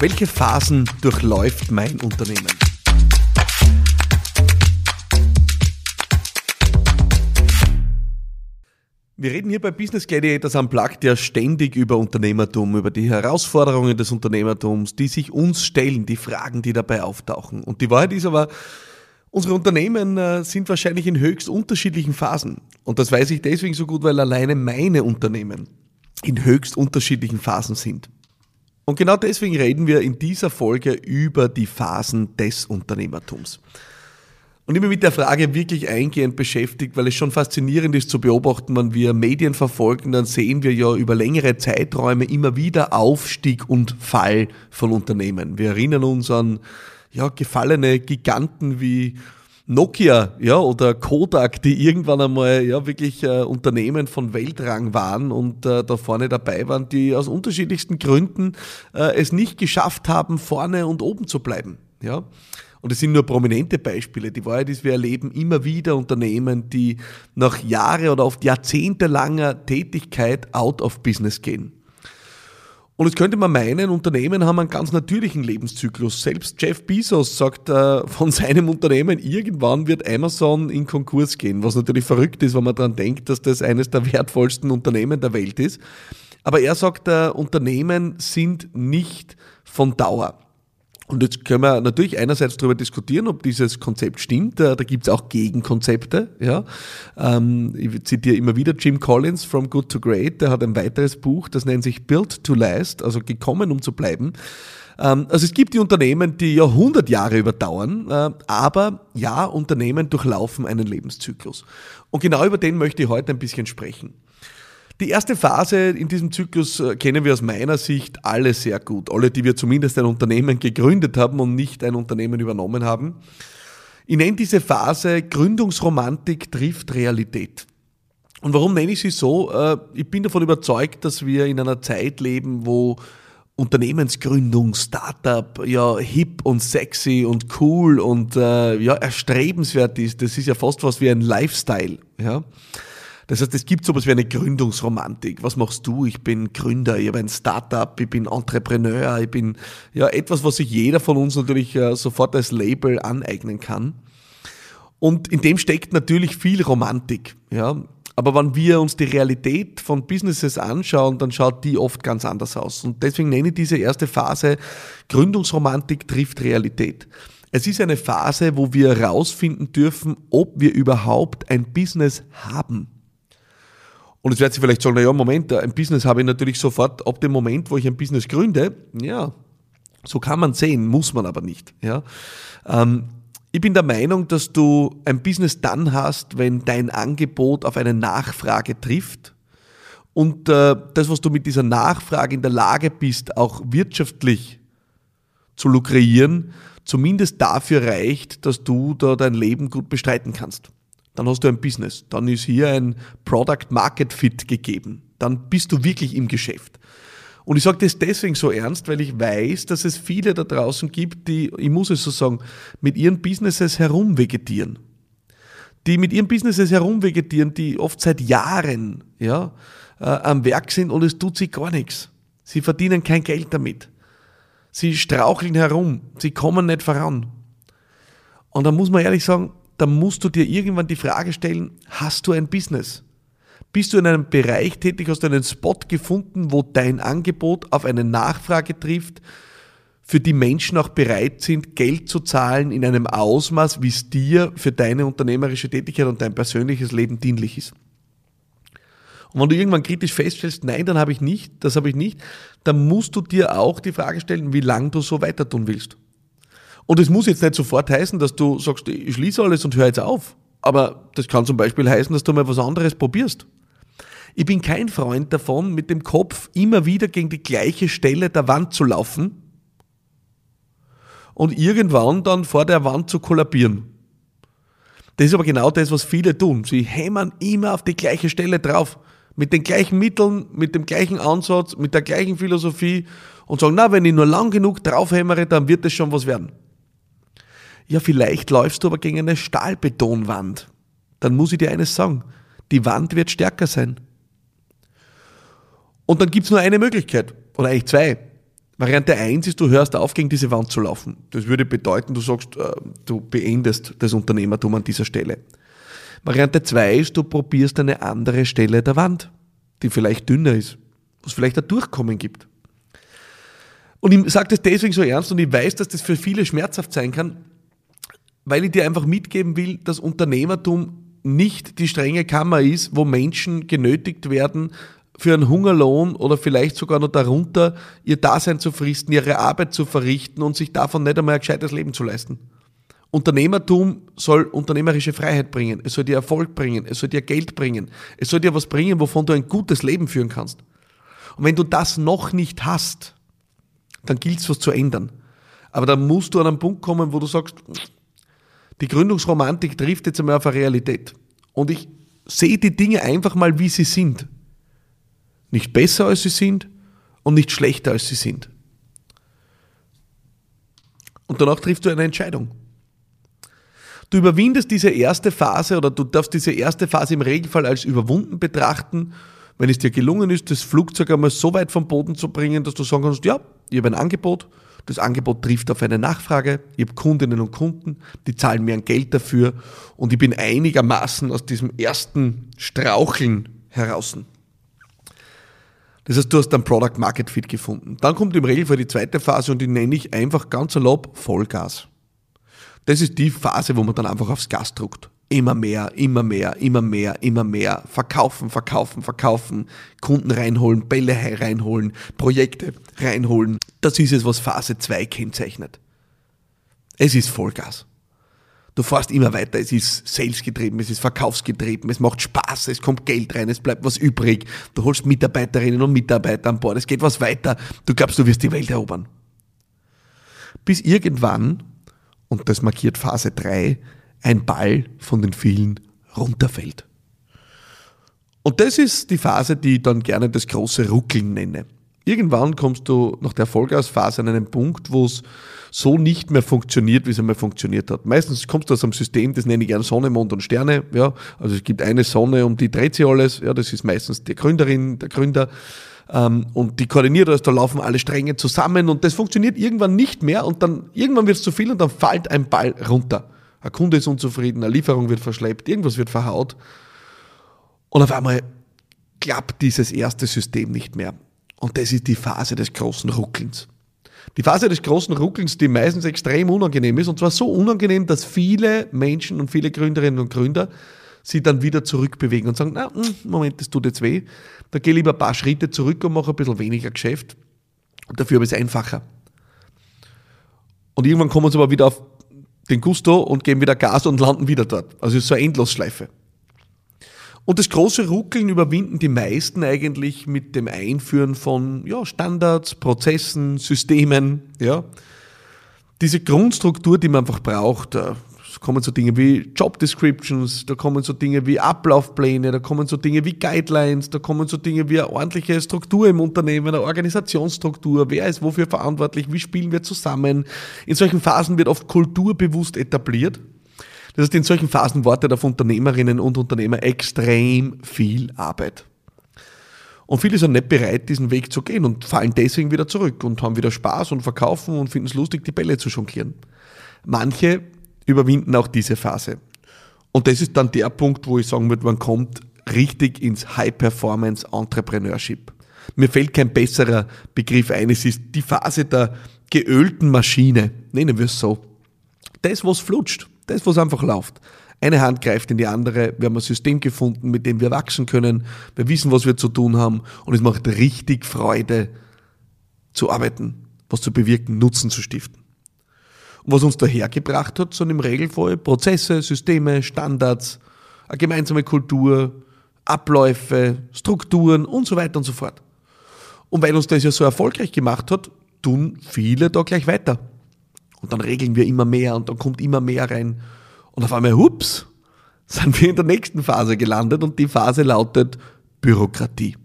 Welche Phasen durchläuft mein Unternehmen? Wir reden hier bei Business Gladiators Unplugged ja ständig über Unternehmertum, über die Herausforderungen des Unternehmertums, die sich uns stellen, die Fragen, die dabei auftauchen. Und die Wahrheit ist aber, unsere Unternehmen äh, sind wahrscheinlich in höchst unterschiedlichen Phasen. Und das weiß ich deswegen so gut, weil alleine meine Unternehmen in höchst unterschiedlichen Phasen sind. Und genau deswegen reden wir in dieser Folge über die Phasen des Unternehmertums und immer mit der Frage wirklich eingehend beschäftigt, weil es schon faszinierend ist zu beobachten, wenn wir Medien verfolgen, dann sehen wir ja über längere Zeiträume immer wieder Aufstieg und Fall von Unternehmen. Wir erinnern uns an ja, gefallene Giganten wie Nokia ja, oder Kodak, die irgendwann einmal ja, wirklich äh, Unternehmen von Weltrang waren und äh, da vorne dabei waren, die aus unterschiedlichsten Gründen äh, es nicht geschafft haben, vorne und oben zu bleiben. Ja. Und es sind nur prominente Beispiele. Die Wahrheit ist, wir erleben immer wieder Unternehmen, die nach Jahre oder oft jahrzehntelanger Tätigkeit out of business gehen. Und jetzt könnte man meinen, Unternehmen haben einen ganz natürlichen Lebenszyklus. Selbst Jeff Bezos sagt äh, von seinem Unternehmen, irgendwann wird Amazon in Konkurs gehen, was natürlich verrückt ist, wenn man daran denkt, dass das eines der wertvollsten Unternehmen der Welt ist. Aber er sagt, äh, Unternehmen sind nicht von Dauer. Und jetzt können wir natürlich einerseits darüber diskutieren, ob dieses Konzept stimmt. Da, da gibt es auch Gegenkonzepte. Ja. Ähm, ich zitiere immer wieder Jim Collins, From Good to Great. Der hat ein weiteres Buch, das nennt sich Built to Last, also gekommen, um zu bleiben. Ähm, also es gibt die Unternehmen, die ja 100 Jahre überdauern, äh, aber ja, Unternehmen durchlaufen einen Lebenszyklus. Und genau über den möchte ich heute ein bisschen sprechen. Die erste Phase in diesem Zyklus äh, kennen wir aus meiner Sicht alle sehr gut. Alle, die wir zumindest ein Unternehmen gegründet haben und nicht ein Unternehmen übernommen haben. Ich nenne diese Phase Gründungsromantik trifft Realität. Und warum nenne ich sie so? Äh, ich bin davon überzeugt, dass wir in einer Zeit leben, wo Unternehmensgründung, Startup, ja, hip und sexy und cool und äh, ja, erstrebenswert ist. Das ist ja fast was wie ein Lifestyle, ja. Das heißt, es gibt sowas wie eine Gründungsromantik. Was machst du? Ich bin Gründer, ich habe ein Startup, ich bin Entrepreneur, ich bin ja etwas, was sich jeder von uns natürlich äh, sofort als Label aneignen kann. Und in dem steckt natürlich viel Romantik, ja. Aber wenn wir uns die Realität von Businesses anschauen, dann schaut die oft ganz anders aus. Und deswegen nenne ich diese erste Phase Gründungsromantik trifft Realität. Es ist eine Phase, wo wir herausfinden dürfen, ob wir überhaupt ein Business haben. Und jetzt wird sie vielleicht sagen, naja, Moment, ein Business habe ich natürlich sofort ab dem Moment, wo ich ein Business gründe. Ja, so kann man sehen, muss man aber nicht. Ja. Ähm, ich bin der Meinung, dass du ein Business dann hast, wenn dein Angebot auf eine Nachfrage trifft und äh, das, was du mit dieser Nachfrage in der Lage bist, auch wirtschaftlich zu lukrieren, zumindest dafür reicht, dass du da dein Leben gut bestreiten kannst dann hast du ein Business. Dann ist hier ein Product Market Fit gegeben. Dann bist du wirklich im Geschäft. Und ich sage das deswegen so ernst, weil ich weiß, dass es viele da draußen gibt, die, ich muss es so sagen, mit ihren Businesses herumvegetieren. Die mit ihren Businesses herumvegetieren, die oft seit Jahren ja, äh, am Werk sind und es tut sich gar nichts. Sie verdienen kein Geld damit. Sie straucheln herum, sie kommen nicht voran. Und da muss man ehrlich sagen, dann musst du dir irgendwann die Frage stellen, hast du ein Business? Bist du in einem Bereich tätig, hast du einen Spot gefunden, wo dein Angebot auf eine Nachfrage trifft, für die Menschen auch bereit sind, Geld zu zahlen in einem Ausmaß, wie es dir für deine unternehmerische Tätigkeit und dein persönliches Leben dienlich ist. Und wenn du irgendwann kritisch feststellst, nein, dann habe ich nicht, das habe ich nicht, dann musst du dir auch die Frage stellen, wie lange du so weiter tun willst. Und es muss jetzt nicht sofort heißen, dass du sagst, ich schließe alles und höre jetzt auf. Aber das kann zum Beispiel heißen, dass du mal was anderes probierst. Ich bin kein Freund davon, mit dem Kopf immer wieder gegen die gleiche Stelle der Wand zu laufen und irgendwann dann vor der Wand zu kollabieren. Das ist aber genau das, was viele tun. Sie hämmern immer auf die gleiche Stelle drauf. Mit den gleichen Mitteln, mit dem gleichen Ansatz, mit der gleichen Philosophie und sagen, na, wenn ich nur lang genug draufhämmere, dann wird es schon was werden. Ja, vielleicht läufst du aber gegen eine Stahlbetonwand. Dann muss ich dir eines sagen. Die Wand wird stärker sein. Und dann gibt's nur eine Möglichkeit, oder eigentlich zwei. Variante 1 ist, du hörst auf, gegen diese Wand zu laufen. Das würde bedeuten, du sagst, äh, du beendest das Unternehmertum an dieser Stelle. Variante 2 ist, du probierst eine andere Stelle der Wand, die vielleicht dünner ist, wo es vielleicht ein Durchkommen gibt. Und ich sage das deswegen so ernst und ich weiß, dass das für viele schmerzhaft sein kann, weil ich dir einfach mitgeben will, dass Unternehmertum nicht die strenge Kammer ist, wo Menschen genötigt werden, für einen Hungerlohn oder vielleicht sogar noch darunter ihr Dasein zu fristen, ihre Arbeit zu verrichten und sich davon nicht einmal ein gescheites Leben zu leisten. Unternehmertum soll unternehmerische Freiheit bringen, es soll dir Erfolg bringen, es soll dir Geld bringen, es soll dir was bringen, wovon du ein gutes Leben führen kannst. Und wenn du das noch nicht hast, dann gilt es was zu ändern. Aber dann musst du an einen Punkt kommen, wo du sagst, die Gründungsromantik trifft jetzt einmal auf eine Realität. Und ich sehe die Dinge einfach mal, wie sie sind. Nicht besser, als sie sind und nicht schlechter, als sie sind. Und danach triffst du eine Entscheidung. Du überwindest diese erste Phase oder du darfst diese erste Phase im Regelfall als überwunden betrachten, wenn es dir gelungen ist, das Flugzeug einmal so weit vom Boden zu bringen, dass du sagen kannst, ja, ich habe ein Angebot, das Angebot trifft auf eine Nachfrage, ich habe Kundinnen und Kunden, die zahlen mir ein Geld dafür und ich bin einigermaßen aus diesem ersten Straucheln heraus. Das heißt, du hast dann Product Market Fit gefunden. Dann kommt im Regelfall die zweite Phase und die nenne ich einfach ganz erlaubt Vollgas. Das ist die Phase, wo man dann einfach aufs Gas druckt. Immer mehr, immer mehr, immer mehr, immer mehr. Verkaufen, verkaufen, verkaufen. Kunden reinholen, Bälle reinholen, Projekte reinholen. Das ist es, was Phase 2 kennzeichnet. Es ist Vollgas. Du fährst immer weiter, es ist salesgetrieben, es ist verkaufsgetrieben, es macht Spaß, es kommt Geld rein, es bleibt was übrig. Du holst Mitarbeiterinnen und Mitarbeiter an Bord, es geht was weiter. Du glaubst, du wirst die Welt erobern. Bis irgendwann, und das markiert Phase 3, ein Ball von den vielen runterfällt. Und das ist die Phase, die ich dann gerne das große Ruckeln nenne. Irgendwann kommst du nach der Vollgasphase an einen Punkt, wo es so nicht mehr funktioniert, wie es einmal funktioniert hat. Meistens kommst du aus einem System, das nenne ich gerne Sonne, Mond und Sterne. Ja, also es gibt eine Sonne, um die dreht sich alles. Ja, das ist meistens die Gründerin, der Gründer. Ähm, und die koordiniert alles, da laufen alle Stränge zusammen und das funktioniert irgendwann nicht mehr und dann irgendwann wird es zu viel und dann fällt ein Ball runter. Ein Kunde ist unzufrieden, eine Lieferung wird verschleppt, irgendwas wird verhaut. Und auf einmal klappt dieses erste System nicht mehr. Und das ist die Phase des großen Ruckelns. Die Phase des großen Ruckelns, die meistens extrem unangenehm ist, und zwar so unangenehm, dass viele Menschen und viele Gründerinnen und Gründer sie dann wieder zurückbewegen und sagen, na, hm, Moment, das tut jetzt weh. Da gehe lieber ein paar Schritte zurück und mache ein bisschen weniger Geschäft. Und dafür habe ich es einfacher. Und irgendwann kommen sie aber wieder auf den Gusto und geben wieder Gas und landen wieder dort. Also es ist so eine Endlosschleife. Und das große Ruckeln überwinden die meisten eigentlich mit dem Einführen von ja, Standards, Prozessen, Systemen. Ja. Diese Grundstruktur, die man einfach braucht, da kommen so Dinge wie Job Descriptions, da kommen so Dinge wie Ablaufpläne, da kommen so Dinge wie Guidelines, da kommen so Dinge wie eine ordentliche Struktur im Unternehmen, eine Organisationsstruktur, wer ist wofür verantwortlich, wie spielen wir zusammen. In solchen Phasen wird oft Kultur bewusst etabliert. Das heißt, in solchen Phasen wartet auf Unternehmerinnen und Unternehmer extrem viel Arbeit. Und viele sind nicht bereit, diesen Weg zu gehen und fallen deswegen wieder zurück und haben wieder Spaß und verkaufen und finden es lustig, die Bälle zu jonglieren. Manche überwinden auch diese Phase. Und das ist dann der Punkt, wo ich sagen würde, man kommt richtig ins High-Performance Entrepreneurship. Mir fällt kein besserer Begriff ein. Es ist die Phase der geölten Maschine. Nennen wir es so. Das, was flutscht. Das, was einfach läuft. Eine Hand greift in die andere. Wir haben ein System gefunden, mit dem wir wachsen können. Wir wissen, was wir zu tun haben. Und es macht richtig Freude zu arbeiten, was zu bewirken, Nutzen zu stiften. Was uns dahergebracht hat, sind im Regelfall Prozesse, Systeme, Standards, eine gemeinsame Kultur, Abläufe, Strukturen und so weiter und so fort. Und weil uns das ja so erfolgreich gemacht hat, tun viele da gleich weiter. Und dann regeln wir immer mehr und dann kommt immer mehr rein. Und auf einmal, hups, sind wir in der nächsten Phase gelandet und die Phase lautet Bürokratie.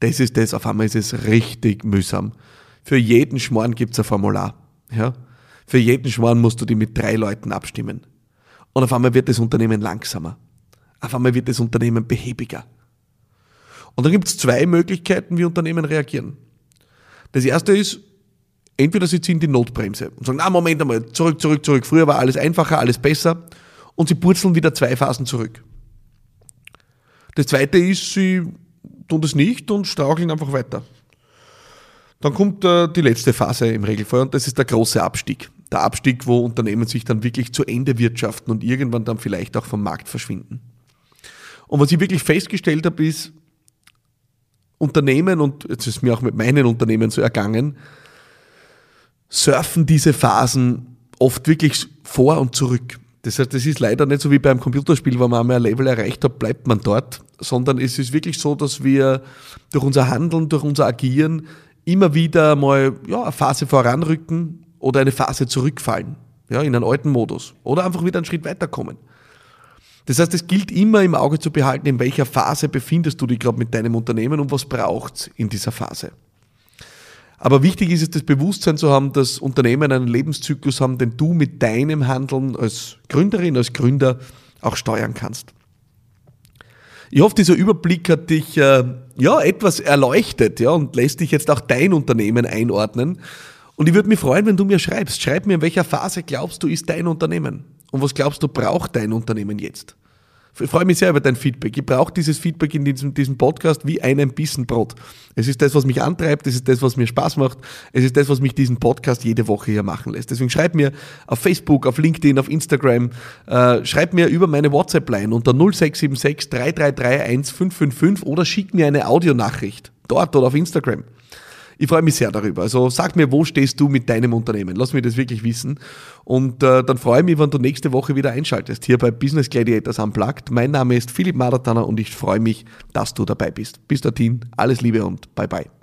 Das ist das, auf einmal ist es richtig mühsam. Für jeden Schmarrn gibt es ein Formular. Ja? Für jeden Schmarrn musst du die mit drei Leuten abstimmen. Und auf einmal wird das Unternehmen langsamer. Auf einmal wird das Unternehmen behäbiger. Und dann gibt es zwei Möglichkeiten, wie Unternehmen reagieren. Das erste ist, Entweder sie ziehen die Notbremse und sagen, na Moment einmal, zurück, zurück, zurück. Früher war alles einfacher, alles besser. Und sie purzeln wieder zwei Phasen zurück. Das zweite ist, sie tun das nicht und straucheln einfach weiter. Dann kommt äh, die letzte Phase im Regelfall und das ist der große Abstieg. Der Abstieg, wo Unternehmen sich dann wirklich zu Ende wirtschaften und irgendwann dann vielleicht auch vom Markt verschwinden. Und was ich wirklich festgestellt habe, ist, Unternehmen, und jetzt ist mir auch mit meinen Unternehmen so ergangen, surfen diese Phasen oft wirklich vor und zurück. Das heißt, das ist leider nicht so wie beim Computerspiel, wo man einmal ein Level erreicht hat, bleibt man dort, sondern es ist wirklich so, dass wir durch unser Handeln, durch unser Agieren immer wieder mal ja, eine Phase voranrücken oder eine Phase zurückfallen, ja, in einen alten Modus oder einfach wieder einen Schritt weiterkommen. Das heißt, es gilt immer im Auge zu behalten, in welcher Phase befindest du dich gerade mit deinem Unternehmen und was braucht in dieser Phase. Aber wichtig ist es, das Bewusstsein zu haben, dass Unternehmen einen Lebenszyklus haben, den du mit deinem Handeln als Gründerin, als Gründer auch steuern kannst. Ich hoffe, dieser Überblick hat dich äh, ja etwas erleuchtet, ja, und lässt dich jetzt auch dein Unternehmen einordnen. Und ich würde mich freuen, wenn du mir schreibst. Schreib mir, in welcher Phase glaubst du, ist dein Unternehmen? Und was glaubst du, braucht dein Unternehmen jetzt? Ich freue mich sehr über dein Feedback. Ich brauche dieses Feedback in diesem, diesem Podcast wie einen Bissen Brot. Es ist das, was mich antreibt, es ist das, was mir Spaß macht, es ist das, was mich diesen Podcast jede Woche hier machen lässt. Deswegen schreib mir auf Facebook, auf LinkedIn, auf Instagram, äh, schreib mir über meine WhatsApp-Line unter 0676 333 1555 oder schick mir eine Audionachricht dort oder auf Instagram. Ich freue mich sehr darüber. Also sag mir, wo stehst du mit deinem Unternehmen? Lass mich das wirklich wissen. Und äh, dann freue ich mich, wenn du nächste Woche wieder einschaltest, hier bei Business Gladiators Unplugged. Mein Name ist Philipp Maratana und ich freue mich, dass du dabei bist. Bis dorthin, alles Liebe und bye bye.